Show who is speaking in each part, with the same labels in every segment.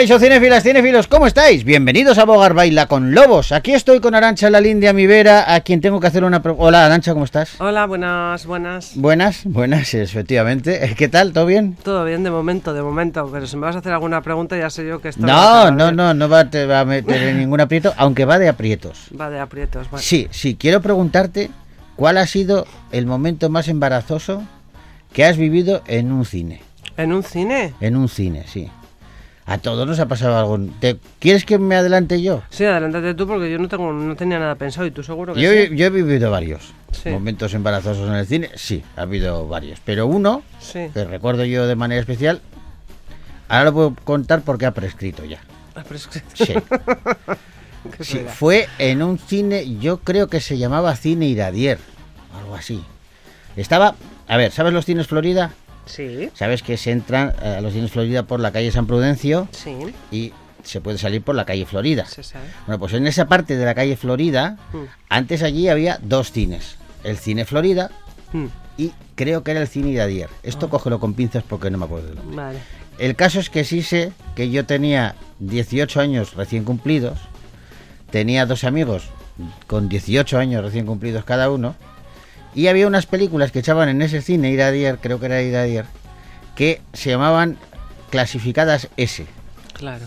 Speaker 1: Caixo Cinefilas, Cinefilos, ¿cómo estáis? Bienvenidos a Bogar Baila con Lobos. Aquí estoy con Arancha la Lindia mi vera, a quien tengo que hacer una... Hola Arancha, ¿cómo estás?
Speaker 2: Hola, buenas, buenas.
Speaker 1: Buenas, buenas, efectivamente. ¿Qué tal? ¿Todo bien?
Speaker 2: Todo bien de momento, de momento. Pero si me vas a hacer alguna pregunta ya sé yo que esto...
Speaker 1: No, no, no, no va, te va a meter en ningún aprieto, aunque va de aprietos.
Speaker 2: Va de aprietos, vale.
Speaker 1: Sí, sí, quiero preguntarte cuál ha sido el momento más embarazoso que has vivido en un cine.
Speaker 2: ¿En un cine?
Speaker 1: En un cine, sí. A todos nos ha pasado algo. ¿Te, ¿Quieres que me adelante yo?
Speaker 2: Sí, adelántate tú porque yo no tengo no tenía nada pensado y tú seguro que
Speaker 1: Yo,
Speaker 2: sí.
Speaker 1: yo he vivido varios
Speaker 2: Sí.
Speaker 1: momentos embarazosos en el cine. Sí, ha habido varios. Pero uno,
Speaker 2: Sí.
Speaker 1: que recuerdo yo de manera especial, ahora lo puedo contar porque ha prescrito ya.
Speaker 2: Es que-
Speaker 1: Sí.
Speaker 2: ¿qué
Speaker 1: Sí, fue en un cine, yo creo que se llamaba Cine Iradier, algo así. Estaba, a ver, ¿sabes los cines Florida?
Speaker 2: Sí,
Speaker 1: Sabes que se entran eh, a los cines Florida por la calle San Prudencio
Speaker 2: sí,
Speaker 1: y se puede salir por la calle Florida.
Speaker 2: se sabe.
Speaker 1: Bueno, pues en esa parte de la calle Florida,
Speaker 2: Mm.
Speaker 1: antes allí había dos cines. El cine Florida
Speaker 2: Mm,
Speaker 1: y creo que era el cine Iradier. Esto cógelo con pinzas porque no me acuerdo del nombre.
Speaker 2: Vale.
Speaker 1: El caso es que sí sé que yo tenía 18 años recién cumplidos, tenía dos amigos con 18 años recién cumplidos cada uno, y había unas películas que echaban en ese cine Iradier, creo que era Iradier, que se llamaban clasificadas S.
Speaker 2: Claro.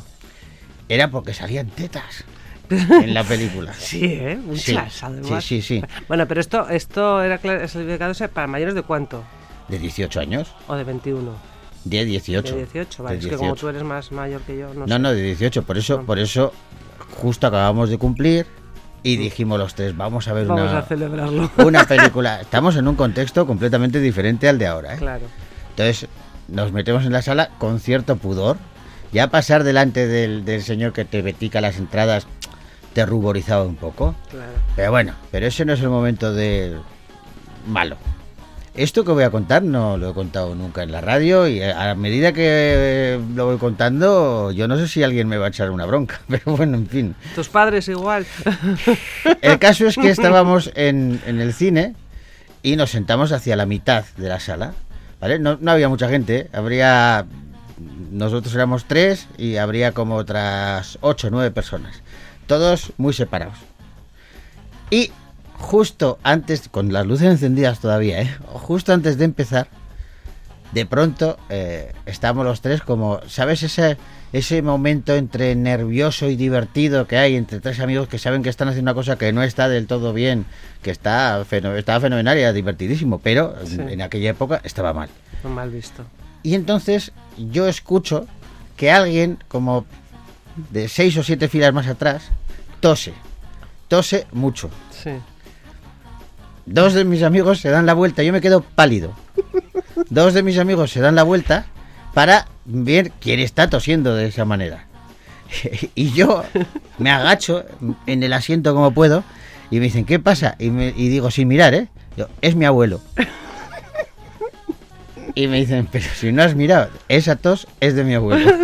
Speaker 1: Era porque salían tetas en la película.
Speaker 2: Sí, ¿eh? Muchas,
Speaker 1: Sí,
Speaker 2: además.
Speaker 1: sí, sí, sí.
Speaker 2: Bueno, pero esto, esto era clasificado para mayores de cuánto?
Speaker 1: De 18 años,
Speaker 2: ¿O de 21?
Speaker 1: de 18.
Speaker 2: De 18, vale.
Speaker 1: de
Speaker 2: Es que como
Speaker 1: 18.
Speaker 2: tú eres más mayor que yo, no,
Speaker 1: No,
Speaker 2: sé.
Speaker 1: no, de 18. Por eso, por eso, justo acabamos de cumplir y dijimos los tres, vamos a ver
Speaker 2: Vamos
Speaker 1: una,
Speaker 2: a celebrarlo.
Speaker 1: una película. Estamos en un contexto completamente diferente al de ahora. ¿eh?
Speaker 2: Claro.
Speaker 1: Entonces, nos metemos en la sala con cierto pudor. Ya pasar delante del, del señor que te betica las entradas te ruborizaba un poco.
Speaker 2: Claro.
Speaker 1: Pero bueno, pero ese no es el momento de malo. Esto que voy a contar no lo he contado nunca en la radio y a medida que lo voy contando, yo no sé si alguien me va a echar una bronca, pero bueno, en fin.
Speaker 2: Tus padres igual.
Speaker 1: El caso es que estábamos en, en el cine y nos sentamos hacia la mitad de la sala, ¿vale? No, no había mucha gente, habría... Nosotros éramos tres y habría como otras ocho o nueve personas, todos muy separados. Y justo antes, con las luces encendidas todavía, ¿eh? justo antes de empezar, de pronto eh, estamos los tres como, ¿sabes ese, ese momento entre nervioso y divertido que hay entre tres amigos que saben que están haciendo una cosa que no está del todo bien, que está, feno- estaba fenomenal y era divertidísimo, pero
Speaker 2: Sí.
Speaker 1: en aquella época estaba mal.
Speaker 2: Mal visto.
Speaker 1: Y entonces yo escucho que alguien, como de seis o siete filas más atrás, tose. Tose mucho.
Speaker 2: Sí.
Speaker 1: Dos de mis amigos se dan la vuelta, yo me quedo pálido. Dos de mis amigos se dan la vuelta para ver quién está tosiendo de esa manera. Y yo me agacho en el asiento como puedo y me dicen, ¿qué pasa? Y, y digo, sin mirar, ¿eh? Yo, es mi abuelo. Y me dicen, pero si no has mirado, esa tos es de mi abuelo.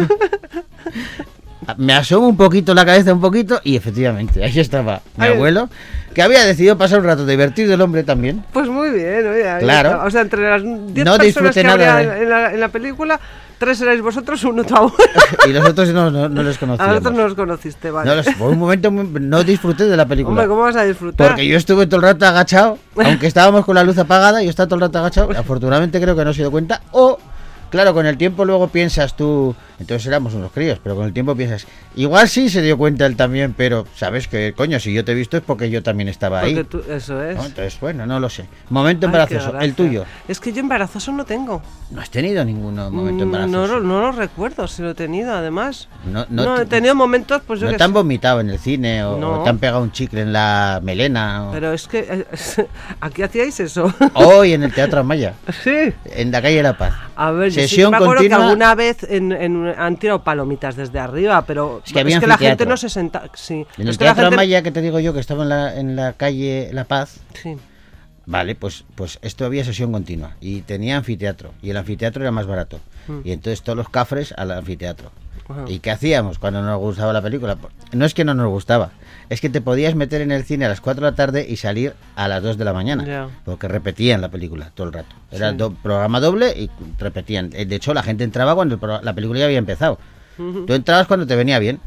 Speaker 1: Me asomo un poquito la cabeza, un poquito, y efectivamente, ahí estaba mi
Speaker 2: Ay.
Speaker 1: abuelo, que había decidido pasar un rato divertido el hombre también.
Speaker 2: Pues muy bien,
Speaker 1: Claro.
Speaker 2: O sea, entre las 10
Speaker 1: No
Speaker 2: personas que
Speaker 1: nada
Speaker 2: había en, la, en la película, tres erais vosotros, uno tu abuelo.
Speaker 1: Y los otros no, no, no les
Speaker 2: A
Speaker 1: conocíamos.
Speaker 2: nosotros no los conociste, vale.
Speaker 1: No los- por un momento no disfruté de la película.
Speaker 2: Hombre, ¿cómo vas a disfrutar?
Speaker 1: Porque yo estuve todo el rato agachado, aunque estábamos con la luz apagada, yo estaba todo el rato agachado. Afortunadamente creo que no se dio cuenta. O, claro, con el tiempo luego piensas tú, entonces éramos unos críos, pero con el tiempo piensas, igual sí se dio cuenta él también, pero sabes que, coño, si yo te he visto es porque yo también estaba
Speaker 2: Porque
Speaker 1: ahí.
Speaker 2: tú- eso es.
Speaker 1: ¿no? Entonces, bueno, no lo sé. Momento
Speaker 2: Ay,
Speaker 1: embarazoso, el tuyo.
Speaker 2: Es que yo embarazoso no tengo.
Speaker 1: No has tenido ningún momento
Speaker 2: Mm,
Speaker 1: embarazoso.
Speaker 2: No, no lo recuerdo si lo he tenido, además.
Speaker 1: No,
Speaker 2: No,
Speaker 1: no
Speaker 2: he
Speaker 1: te-
Speaker 2: tenido momentos, pues yo
Speaker 1: ¿No
Speaker 2: qué
Speaker 1: te han
Speaker 2: sé.
Speaker 1: vomitado en el cine o, te han pegado un chicle en la melena? O,
Speaker 2: Pero es que eh, aquí hacíais eso.
Speaker 1: Hoy en el Teatro Amaya,
Speaker 2: sí.
Speaker 1: en la calle La Paz.
Speaker 2: A ver, yo sí que
Speaker 1: Sesión
Speaker 2: me acuerdo
Speaker 1: continua.
Speaker 2: que alguna vez en, en- han tirado palomitas desde arriba, pero
Speaker 1: Es que
Speaker 2: la gente no se senta. Sí.
Speaker 1: En
Speaker 2: es
Speaker 1: el
Speaker 2: que la
Speaker 1: Teatro
Speaker 2: gente-
Speaker 1: Amaya que te digo yo que estaba en la, en la calle La Paz,
Speaker 2: Sí.
Speaker 1: vale, pues, pues esto había sesión continua y tenía anfiteatro y el anfiteatro era más barato.
Speaker 2: Mm.
Speaker 1: Y entonces todos los cafres al anfiteatro.
Speaker 2: Ajá.
Speaker 1: ¿Y qué hacíamos cuando no nos gustaba la película? No es que no nos gustaba, es que te podías meter en el cine a las 4 de la tarde y salir a las 2 de la mañana. Porque repetían la película todo el rato. Era
Speaker 2: Sí.
Speaker 1: do- programa doble y repetían. Eh, De hecho, la gente entraba cuando la película ya había empezado. Tú entrabas cuando te venía bien.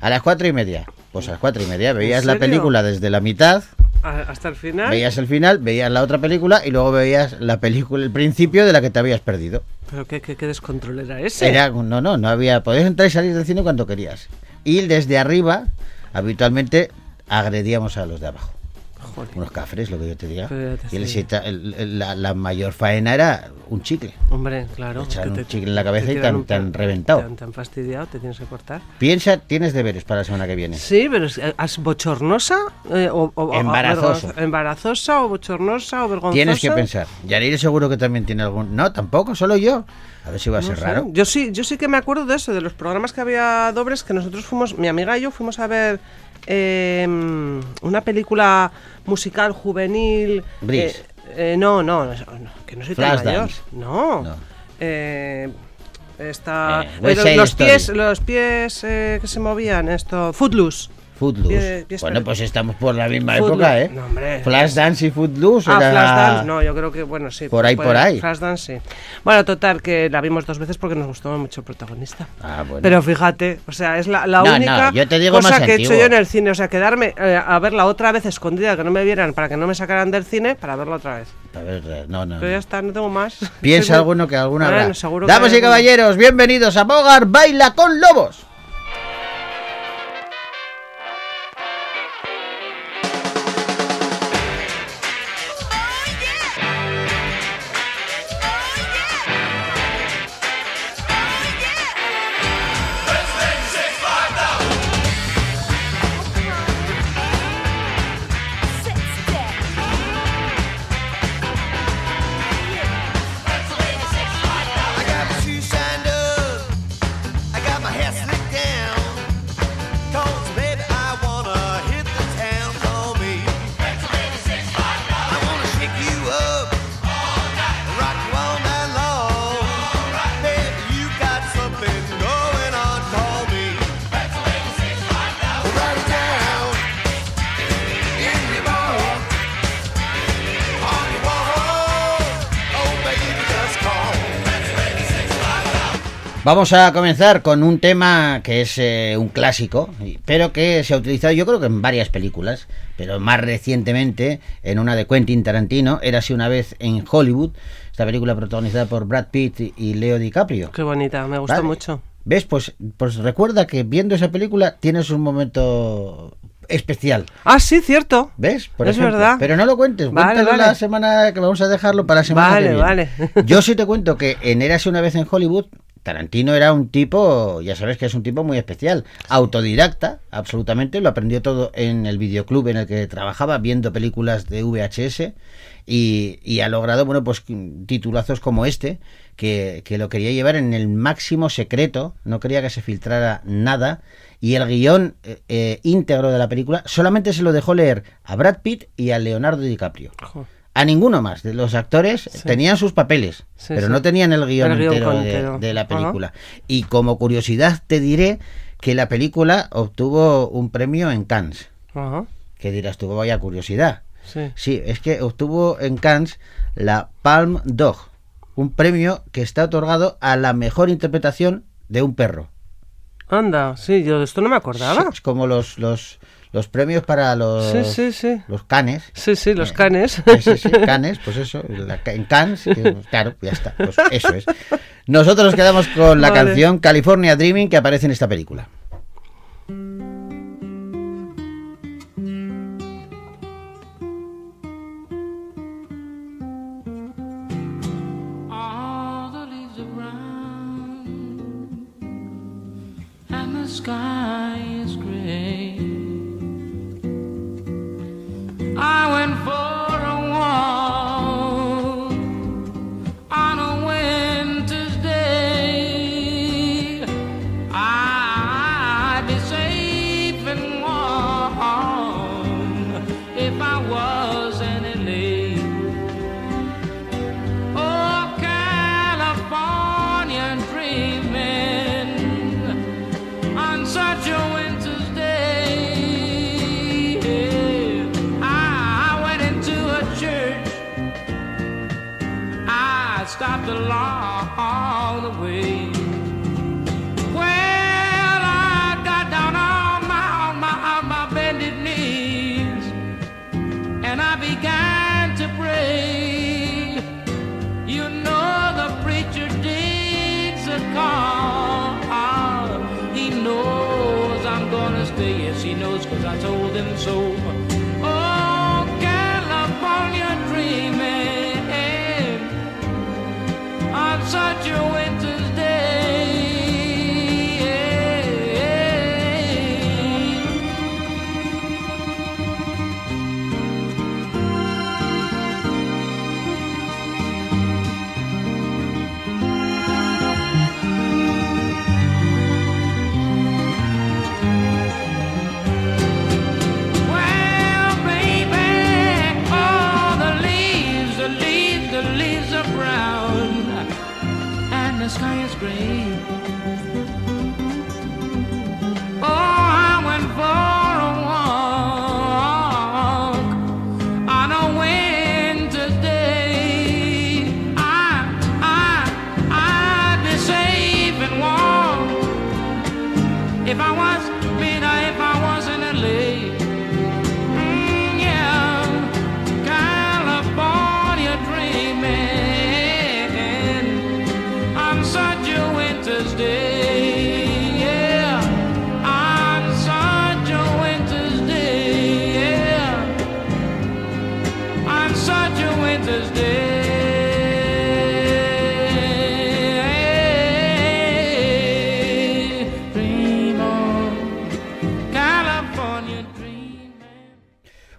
Speaker 1: A las cuatro y media. Pues a las cuatro y media veías la película desde la mitad,
Speaker 2: Hasta el final.
Speaker 1: veías el final, veías la otra película y luego veías la película, el principio de la que te habías perdido.
Speaker 2: Pero qué, qué, qué descontrol era ese.
Speaker 1: Era, no, no, no había. Podías entrar y salir del cine cuando querías. Y desde arriba, habitualmente agredíamos a los de abajo.
Speaker 2: Joder.
Speaker 1: Unos cafres, lo que yo te diga.
Speaker 2: Te
Speaker 1: Y el- el- la, la mayor faena era un chicle.
Speaker 2: Hombre, claro. Que
Speaker 1: un chicle en la cabeza y
Speaker 2: pe-
Speaker 1: reventado.
Speaker 2: Han fastidiado, te tienes que cortar.
Speaker 1: Piensa, tienes deberes para la semana que viene.
Speaker 2: Sí, pero es, ¿es bochornosa? eh, o, o-
Speaker 1: Embarazoso.
Speaker 2: ¿Embarazosa o bochornosa o vergonzosa?
Speaker 1: Tienes que pensar. Yanire seguro que también tiene algún. No, tampoco, solo yo. A ver si va a
Speaker 2: No
Speaker 1: ser
Speaker 2: sé.
Speaker 1: raro.
Speaker 2: Yo sí, yo sí que me acuerdo de eso, de los programas que había dobles que nosotros fuimos, mi amiga y yo fuimos a ver eh, una película musical juvenil. Eh, eh, no, no, no, que no soy tan mayor.
Speaker 1: Flashdance.
Speaker 2: No.
Speaker 1: No.
Speaker 2: Eh, está
Speaker 1: Eh,
Speaker 2: eh, los, los pies, los pies eh, que se movían, esto, Footloose.
Speaker 1: Footloose. Bueno, pues estamos por la misma
Speaker 2: Footloose.
Speaker 1: época, ¿eh?
Speaker 2: No, hombre.
Speaker 1: Flashdance y Footloose.
Speaker 2: Ah,
Speaker 1: era-
Speaker 2: Flashdance, no, yo creo que, bueno, sí.
Speaker 1: Por ahí,
Speaker 2: puede-
Speaker 1: por ahí.
Speaker 2: Flashdance, sí. Bueno, total, que la vimos dos veces porque nos gustó mucho el protagonista.
Speaker 1: Ah, bueno.
Speaker 2: Pero fíjate, o sea, es la, la
Speaker 1: No, no,
Speaker 2: única
Speaker 1: yo te digo
Speaker 2: cosa
Speaker 1: más
Speaker 2: que he hecho yo en el cine. O sea, quedarme eh, a verla otra vez escondida, que no me vieran, para que no me sacaran del cine, para verla otra vez.
Speaker 1: A ver, no, no.
Speaker 2: Pero ya está, no tengo más.
Speaker 1: Piensa alguno que alguna
Speaker 2: Bueno,
Speaker 1: Damas y caballeros, bienvenidos a Bogar Baila con Lobos. Vamos a comenzar con un tema que es eh, un clásico, pero que se ha utilizado yo creo que en varias películas, pero más recientemente en una de Quentin Tarantino, era así una vez en Hollywood, esta película protagonizada por Brad Pitt y Leo DiCaprio.
Speaker 2: Qué bonita, me gustó
Speaker 1: Vale.
Speaker 2: mucho.
Speaker 1: ¿Ves? Pues, pues recuerda que viendo esa película tienes un momento especial.
Speaker 2: Ah, sí, cierto.
Speaker 1: ¿Ves? Por
Speaker 2: Es
Speaker 1: ejemplo.
Speaker 2: verdad.
Speaker 1: Pero no lo cuentes,
Speaker 2: Vale,
Speaker 1: cuéntalo
Speaker 2: vale.
Speaker 1: la semana que vamos a dejarlo para la semana
Speaker 2: Vale,
Speaker 1: que viene.
Speaker 2: vale.
Speaker 1: Yo sí te cuento que en Érase una vez en Hollywood, Tarantino era un tipo, ya sabes que es un tipo muy especial, autodidacta, absolutamente, lo aprendió todo en el videoclub en el que trabajaba, viendo películas de VHS y, y ha logrado, bueno, pues titulazos como este, que, que lo quería llevar en el máximo secreto, no quería que se filtrara nada y el guion eh, eh, íntegro de la película solamente se lo dejó leer a Brad Pitt y a Leonardo DiCaprio. A ninguno más de los actores tenían sus papeles,
Speaker 2: Sí,
Speaker 1: pero
Speaker 2: sí.
Speaker 1: no tenían el guion,
Speaker 2: El guion
Speaker 1: entero, de,
Speaker 2: entero.
Speaker 1: de la
Speaker 2: Ajá.
Speaker 1: película. Y como curiosidad te diré que la película obtuvo un premio en Cannes.
Speaker 2: Ajá,
Speaker 1: Que dirás tú, vaya curiosidad.
Speaker 2: sí.
Speaker 1: Sí, es que obtuvo en Cannes la Palm Dog, un premio que está otorgado a la mejor interpretación de un perro.
Speaker 2: Anda, sí, yo de esto no me acordaba.
Speaker 1: Es como los, los, los premios para los,
Speaker 2: Sí, sí, sí.
Speaker 1: los canes.
Speaker 2: Sí, sí, los
Speaker 1: Eh,
Speaker 2: canes.
Speaker 1: Sí, sí, canes, pues eso, la en Cannes, que, claro, ya está, pues eso es. Nosotros nos quedamos con la
Speaker 2: Vale.
Speaker 1: canción California Dreaming que aparece en esta película.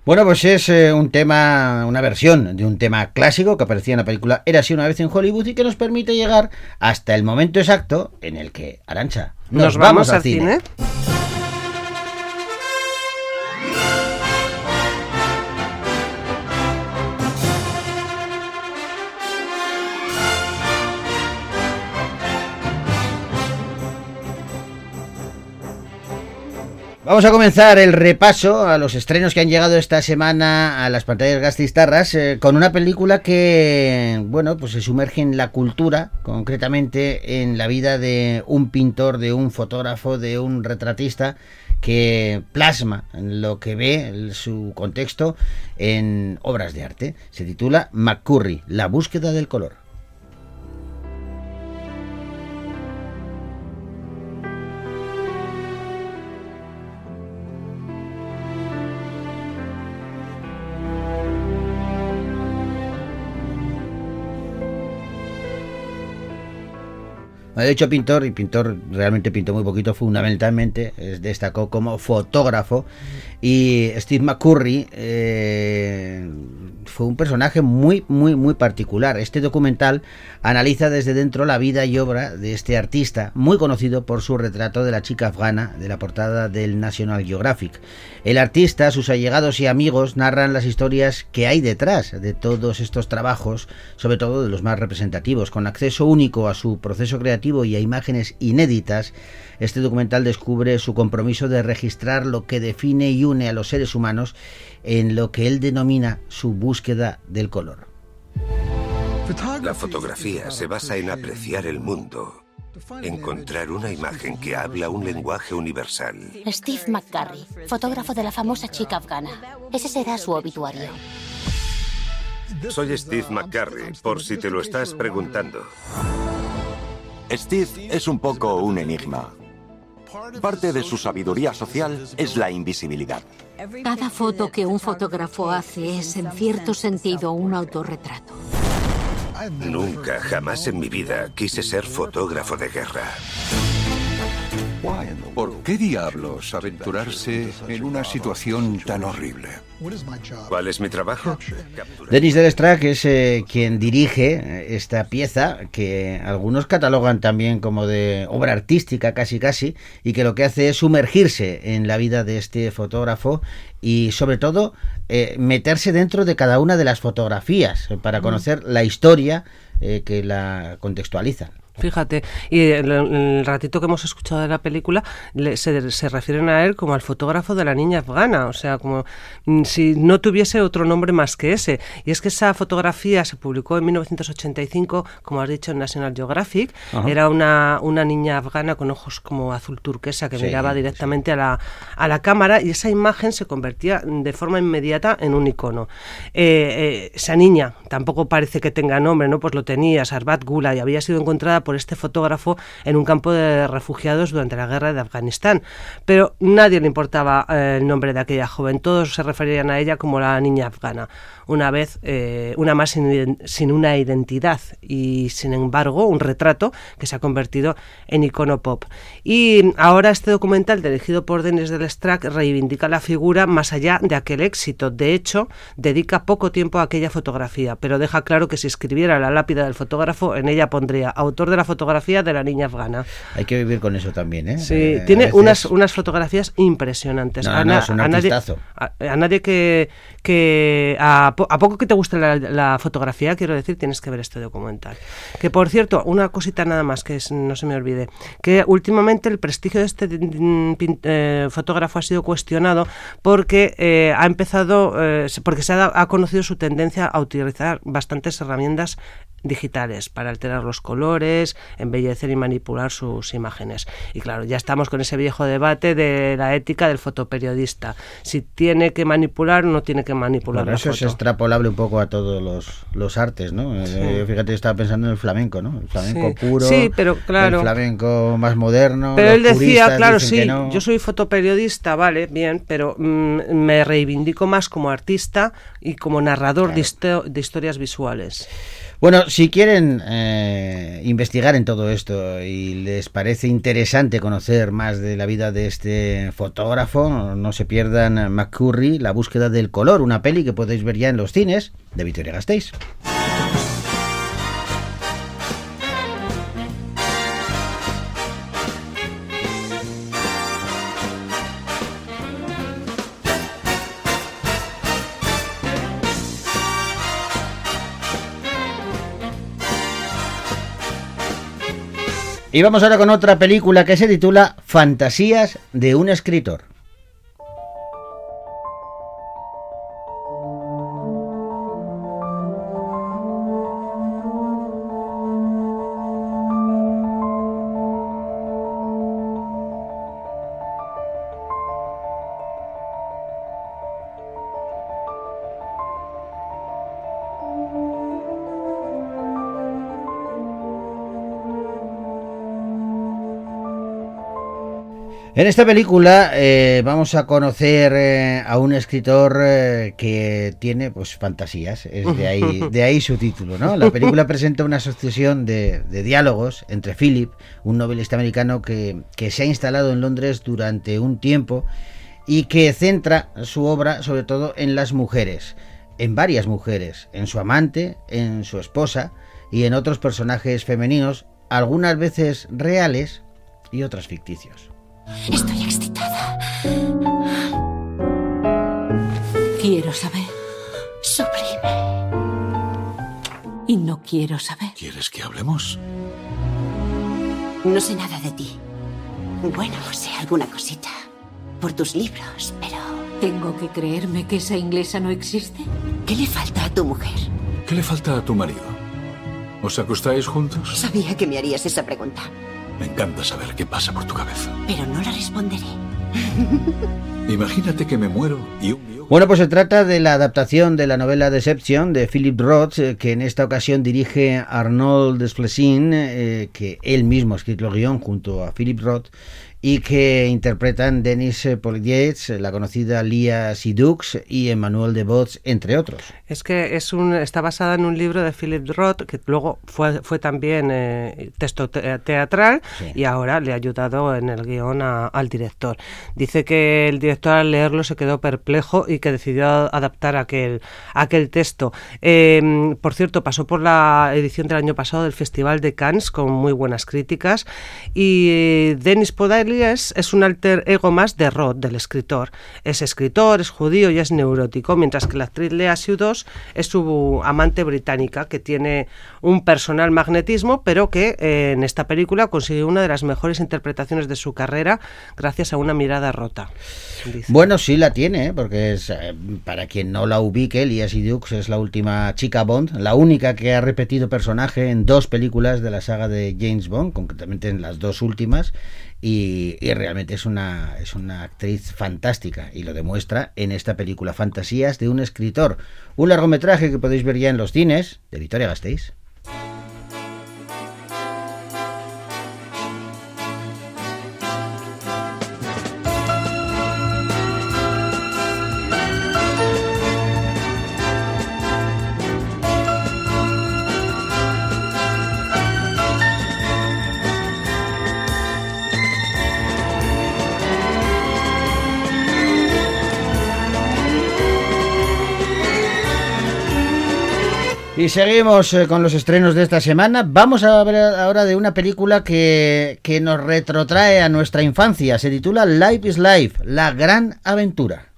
Speaker 1: Bueno, pues es eh, un tema, una versión de un tema clásico que aparecía en la película Era así una vez en Hollywood y que nos permite llegar hasta el momento exacto en el que, Arancha,
Speaker 2: Nos, vamos, al cine.
Speaker 1: Vamos a comenzar el repaso a los estrenos que han llegado esta semana a las pantallas gastistarras eh, con una película que, bueno, pues se sumerge en la cultura, concretamente en la vida de un pintor, de un fotógrafo, de un retratista que plasma lo que ve, su contexto, en obras de arte. Se titula McCurry, la búsqueda del color. De hecho, pintor, y pintor realmente pintó muy poquito, fundamentalmente eh, destacó como fotógrafo. Y Steve McCurry eh, fue un personaje muy, muy, muy particular. Este documental analiza desde dentro la vida y obra de este artista, muy conocido por su retrato de la chica afgana de la portada del National Geographic. El artista, sus allegados y amigos narran las historias que hay detrás de todos estos trabajos, sobre todo de los más representativos, con acceso único a su proceso creativo y a imágenes inéditas. Este documental descubre su compromiso de registrar lo que define y une a los seres humanos en lo que él denomina su búsqueda del color.
Speaker 3: La fotografía se basa en apreciar el mundo, encontrar una imagen que habla un lenguaje universal.
Speaker 4: Steve McCurry, fotógrafo de la famosa chica afgana. Ese será su obituario.
Speaker 3: Soy Steve McCurry, por si te lo estás preguntando.
Speaker 5: Steve es un poco un enigma. Parte de su sabiduría social es la invisibilidad.
Speaker 6: Cada foto que un fotógrafo hace es, en cierto sentido, un autorretrato.
Speaker 3: Nunca, jamás en mi vida quise ser fotógrafo de guerra.
Speaker 7: ¿Por qué diablos aventurarse en una situación tan horrible?
Speaker 3: ¿Cuál es mi trabajo?
Speaker 1: Denis Delstrack es eh, quien dirige esta pieza que algunos catalogan también como de obra artística casi casi y que lo que hace es sumergirse en la vida de este fotógrafo y sobre todo eh, meterse dentro de cada una de las fotografías para conocer la historia eh, que la contextualiza.
Speaker 2: Fíjate, y el, el ratito que hemos escuchado de la película le- se, se refieren a él como al fotógrafo de la niña afgana, o sea, como mm, si no tuviese otro nombre más que ese. Y es que esa fotografía se publicó en 1985, como has dicho, en National Geographic.
Speaker 1: Ajá.
Speaker 2: Era una, una niña afgana con ojos como azul turquesa que
Speaker 1: Sí,
Speaker 2: miraba directamente a, la, a la cámara y esa imagen se convertía de forma inmediata en un icono. Eh, eh, esa niña tampoco parece que tenga nombre, ¿no? Pues lo tenía, Sarbat Gula, y había sido encontrada por este fotógrafo en un campo de refugiados durante la guerra de Afganistán. Pero nadie le importaba eh, el nombre de aquella joven, todos se referían a ella como la niña afgana. Una vez, eh, una más sin una identidad y sin embargo un retrato que se ha convertido en icono pop. Y ahora este documental dirigido por Denis del Strack reivindica la figura más allá de aquel éxito. De hecho, dedica poco tiempo a aquella fotografía, pero deja claro que si escribiera la lápida del fotógrafo, en ella pondría autor de la fotografía de la niña afgana.
Speaker 1: Hay que vivir con eso también, ¿eh?
Speaker 2: Sí,
Speaker 1: Eh,
Speaker 2: tiene
Speaker 1: veces-
Speaker 2: unas, unas fotografías impresionantes.
Speaker 1: No,
Speaker 2: a,
Speaker 1: no, es un
Speaker 2: a nadie, a, a nadie que, que a, po- a poco que te guste la, la fotografía, quiero decir, tienes que ver este documental. Que por cierto, una cosita nada más que es- no se me olvide, que últimamente el prestigio de este eh, fotógrafo ha sido cuestionado porque eh, ha empezado, porque se ha, ha conocido su tendencia a utilizar bastantes herramientas digitales para alterar los colores, embellecer y manipular sus imágenes. Y claro, ya estamos con ese viejo debate de la ética del fotoperiodista. Si tiene que manipular no tiene que manipular
Speaker 1: Bueno,
Speaker 2: la
Speaker 1: eso es extrapolable un poco a todos los, los artes, ¿no? Eh, fíjate, estaba pensando en el flamenco, ¿no? El flamenco
Speaker 2: Sí.
Speaker 1: puro,
Speaker 2: Sí, pero claro.
Speaker 1: el flamenco más moderno.
Speaker 2: Pero él decía, claro, sí,
Speaker 1: no.
Speaker 2: yo soy fotoperiodista, vale, bien, pero mm, me reivindico más como artista y como narrador de, histo- de historias visuales.
Speaker 1: Bueno, si quieren eh, investigar en todo esto y les parece interesante conocer más de la vida de este fotógrafo, no se pierdan McCurry, La búsqueda del color, una peli que podéis ver ya en los cines de Victoria Gasteiz. Y vamos ahora con otra película que se titula Fantasías de un escritor. En esta película eh, vamos a conocer eh, a un escritor eh, que tiene pues fantasías, es de ahí, de ahí su título, ¿no? La película presenta una sucesión de, de diálogos entre Philip, un novelista americano que, que se ha instalado en Londres durante un tiempo y que centra su obra sobre todo en las mujeres, en varias mujeres, en su amante, en su esposa y en otros personajes femeninos, algunas veces reales y otras ficticios.
Speaker 4: Estoy excitada.
Speaker 6: Quiero saber.
Speaker 4: Suprime.
Speaker 6: Y no quiero saber.
Speaker 7: ¿Quieres que hablemos?
Speaker 8: No sé nada de ti. Bueno, sé alguna cosita. Por tus libros, pero...
Speaker 6: ¿Tengo que creerme que esa inglesa no existe?
Speaker 8: ¿Qué le falta a tu mujer?
Speaker 7: ¿Qué le falta a tu marido? ¿Os acostáis juntos?
Speaker 8: Sabía que me harías esa pregunta,
Speaker 7: Me encanta saber qué pasa por tu cabeza.
Speaker 8: pero no la responderé.
Speaker 7: Imagínate que me muero y un
Speaker 1: Bueno, pues se trata de la adaptación de la novela Deception de Philip Roth, eh, que en esta ocasión dirige Arnold Desplechin, eh, que él mismo ha escrito el guion junto a Philip Roth, y que interpretan Denis Polidietz, la conocida Lia Sidux y Emmanuel de Bots, entre otros.
Speaker 2: Es que es un, está basada en un libro de Philip Roth, que luego fue, fue también eh, texto te- teatral y ahora le ha ayudado en el guion a- al director. Dice que el director al leerlo se quedó perplejo y que decidió adaptar aquel, aquel texto. Eh, por cierto, pasó por la edición del año pasado del Festival de Cannes con muy buenas críticas y eh, Denis Podar Es un alter ego más de Roth, del escritor. Es escritor, es judío y es neurótico, mientras que la actriz Lea Seydoux es su amante británica, que tiene un personal magnetismo, pero que eh, en esta película consigue una de las mejores interpretaciones de su carrera gracias a una mirada rota.
Speaker 1: Bueno, sí la tiene, ¿eh? porque es, eh, para quien no la ubique, Lia Seydoux es la última chica Bond, la única que ha repetido personaje en dos películas de la saga de James Bond, concretamente en las dos últimas, y, realmente es una, es una actriz fantástica y lo demuestra en esta película Fantasías de un escritor, un largometraje que podéis ver ya en los cines de Victoria Gasteiz. Y seguimos eh, con los estrenos de esta semana. Vamos a hablar ahora de una película que, que nos retrotrae a nuestra infancia. Se titula Life is Life, la gran aventura.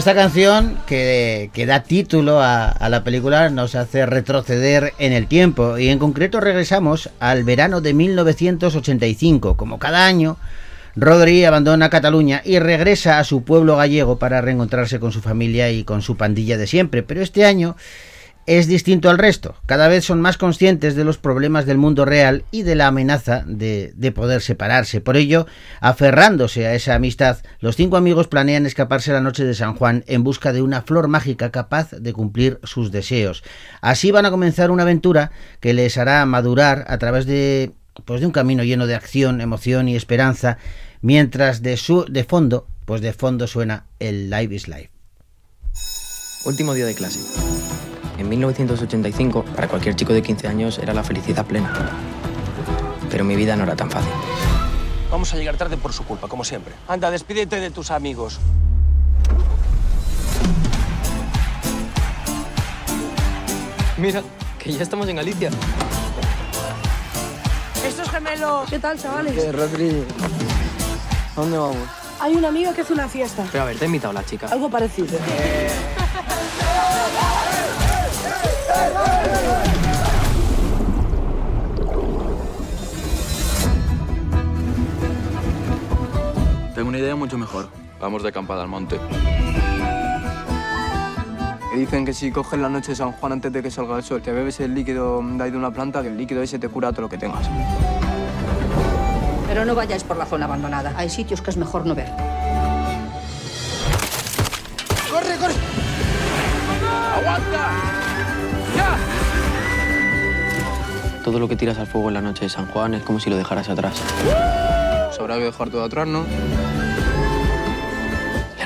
Speaker 1: Esta canción que, que da título a, a la película nos hace retroceder en el tiempo y en concreto regresamos al verano de 1985. Como cada año, Rodri abandona Cataluña y regresa a su pueblo gallego para reencontrarse con su familia y con su pandilla de siempre. Pero este año es distinto al resto. Cada vez son más conscientes de los problemas del mundo real y de la amenaza de, de, poder separarse. Por ello, aferrándose a esa amistad, los cinco amigos planean escaparse la noche de San Juan en busca de una flor mágica capaz de cumplir sus deseos. Así van a comenzar una aventura que les hará madurar a través de, pues de un camino lleno de acción, emoción y esperanza, mientras de, su, de fondo, pues de fondo suena el Live is Life.
Speaker 9: Último día de clase. En 1985, para cualquier chico de 15 años era la felicidad plena. Pero mi vida no era tan fácil.
Speaker 10: Vamos a llegar tarde por su culpa, como siempre. Anda, despídete de tus amigos.
Speaker 9: Mira, que ya estamos en Galicia.
Speaker 11: Estos gemelos. ¿Qué tal, chavales?
Speaker 9: ¿Qué, Rodri? ¿A dónde vamos?
Speaker 11: Hay una amiga que hace una fiesta.
Speaker 9: Pero a ver, te ha invitado la chica.
Speaker 11: Algo parecido.
Speaker 12: Tengo una idea mucho mejor. Vamos de acampada al monte.
Speaker 9: Me dicen que si coges la noche de San Juan antes de que salga el sol, te bebes el líquido de ahí de una planta, que el líquido ese te cura todo lo que tengas.
Speaker 13: Pero no vayáis por la zona abandonada. Hay sitios que es mejor no ver.
Speaker 10: ¡Corre, corre! ¡Aguanta! ¡Ya!
Speaker 9: Todo lo que tiras al fuego en la noche de San Juan es como si lo dejaras atrás. Sabrá que dejar todo atrás, ¿no?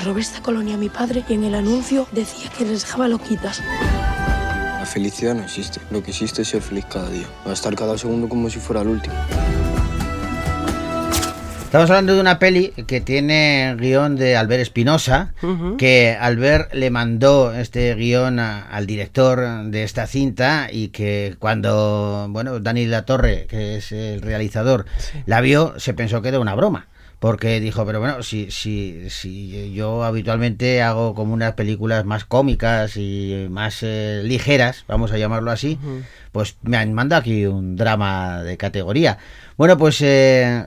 Speaker 11: Esta colonia a mi padre y en el anuncio decía que les dejaba loquitas.
Speaker 9: La felicidad no existe. Lo que existe es ser feliz cada día. Va a estar cada segundo como si fuera el último.
Speaker 1: Estamos hablando de una peli que tiene guion de Albert Espinosa, uh -huh. que Albert le mandó este guion a, al director de esta cinta y que cuando, bueno, Dani La Torre, que es el realizador, sí. la vio, se pensó que era una broma porque dijo, pero bueno, si, si, si yo habitualmente hago como unas películas más cómicas y más eh, ligeras, vamos a llamarlo así, uh -huh. pues me han mandado aquí un drama de categoría. Bueno, pues eh,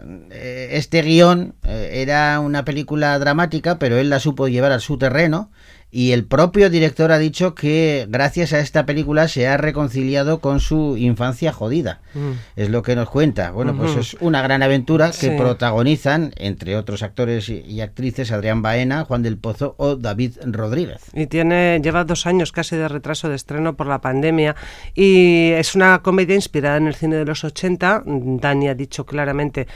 Speaker 1: este guion eh, era una película dramática, pero él la supo llevar a su terreno Y el propio director ha dicho que gracias a esta película se ha reconciliado con su infancia jodida.
Speaker 2: Mm.
Speaker 1: Es lo que nos cuenta. Bueno, pues es una gran aventura que
Speaker 2: Sí.
Speaker 1: protagonizan, entre otros actores y, y actrices, Adrián Baena, Juan del Pozo o David Rodríguez.
Speaker 2: Y tiene, lleva dos años casi de retraso de estreno por la pandemia y es una comedia inspirada en el cine de los 80. Dani ha dicho claramente,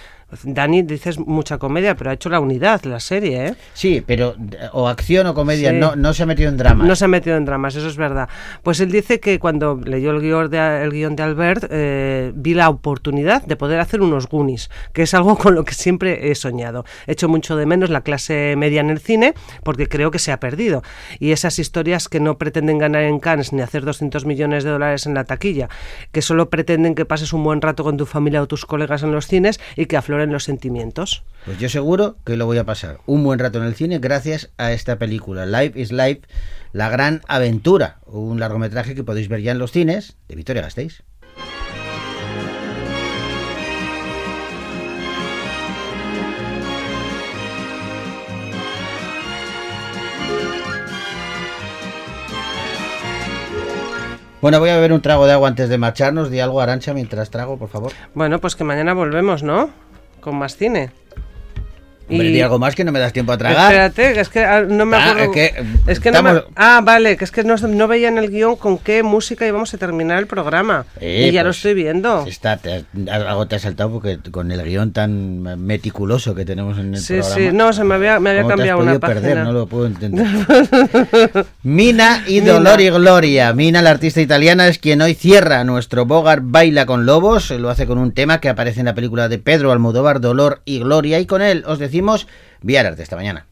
Speaker 2: Dani dices mucha comedia, pero ha hecho la unidad, la serie, ¿eh?
Speaker 1: Sí, pero o acción o comedia,
Speaker 2: Sí.
Speaker 1: no, no se ha metido en drama.
Speaker 2: No se ha metido en dramas, eso es verdad. Pues él dice que cuando leyó el guion de, el guion de Albert, eh, vi la oportunidad de poder hacer unos Goonies, que es algo con lo que siempre he soñado. He hecho mucho de menos la clase media en el cine, porque creo que se ha perdido. Y esas historias que no pretenden ganar en Cannes ni hacer 200 millones de dólares en la taquilla, que solo pretenden que pases un buen rato con tu familia o tus colegas en los cines y que afloren los sentimientos.
Speaker 1: Pues yo seguro que lo voy a pasar un buen rato en el cine gracias a esta película, Life is Life, La Gran Aventura, un largometraje que podéis ver ya en los cines de Victoria Gasteiz. Bueno, voy a beber un trago de agua antes de marcharnos. Di algo, Arancha, mientras trago, por favor.
Speaker 2: Bueno, pues que mañana volvemos, ¿no? Con más cine.
Speaker 1: Hombre,
Speaker 2: Y-
Speaker 1: di algo más que no me das tiempo a tragar.
Speaker 2: Espérate, es que ah, no me
Speaker 1: Ah,
Speaker 2: acuerdo.
Speaker 1: es que,
Speaker 2: es que no me-
Speaker 1: estamos-
Speaker 2: Ah, vale, que es que no, no veía en el guion con qué música íbamos a terminar el programa.
Speaker 1: Eh,
Speaker 2: y ya lo
Speaker 1: pues,
Speaker 2: estoy viendo.
Speaker 1: Está, te- algo te ha saltado porque con el guion tan meticuloso que tenemos en el
Speaker 2: Sí,
Speaker 1: programa.
Speaker 2: sí, no, se me había, me había
Speaker 1: ¿cómo te has
Speaker 2: cambiado una página.
Speaker 1: perder? No lo puedo entender. Mina y Dolor y Gloria. Mina, la artista italiana, es quien hoy cierra nuestro Bogart Baila con Lobos. Lo hace con un tema que aparece en la película de Pedro Almodóvar, Dolor y Gloria. Y con él os decimos, Viar Arte esta mañana.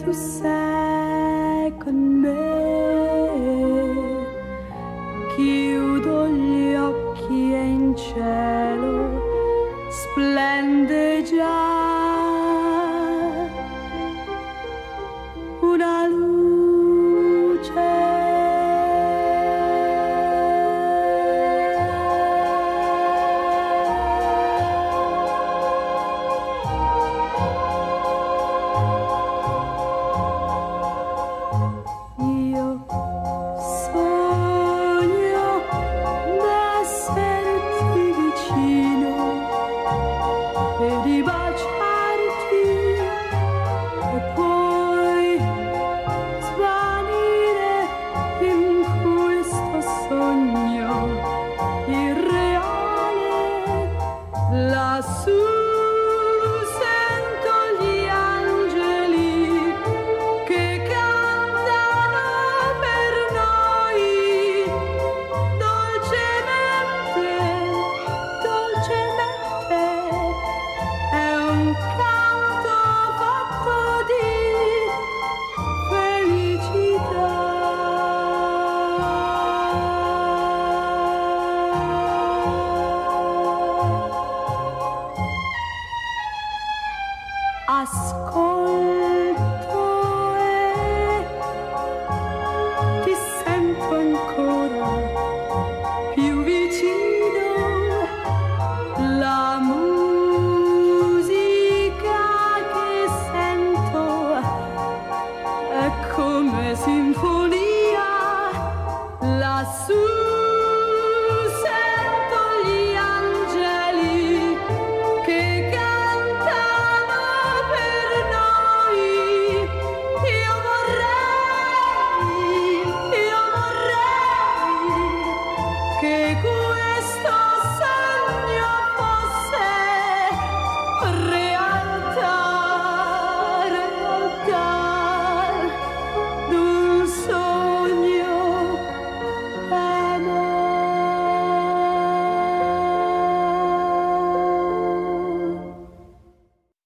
Speaker 14: Tu sei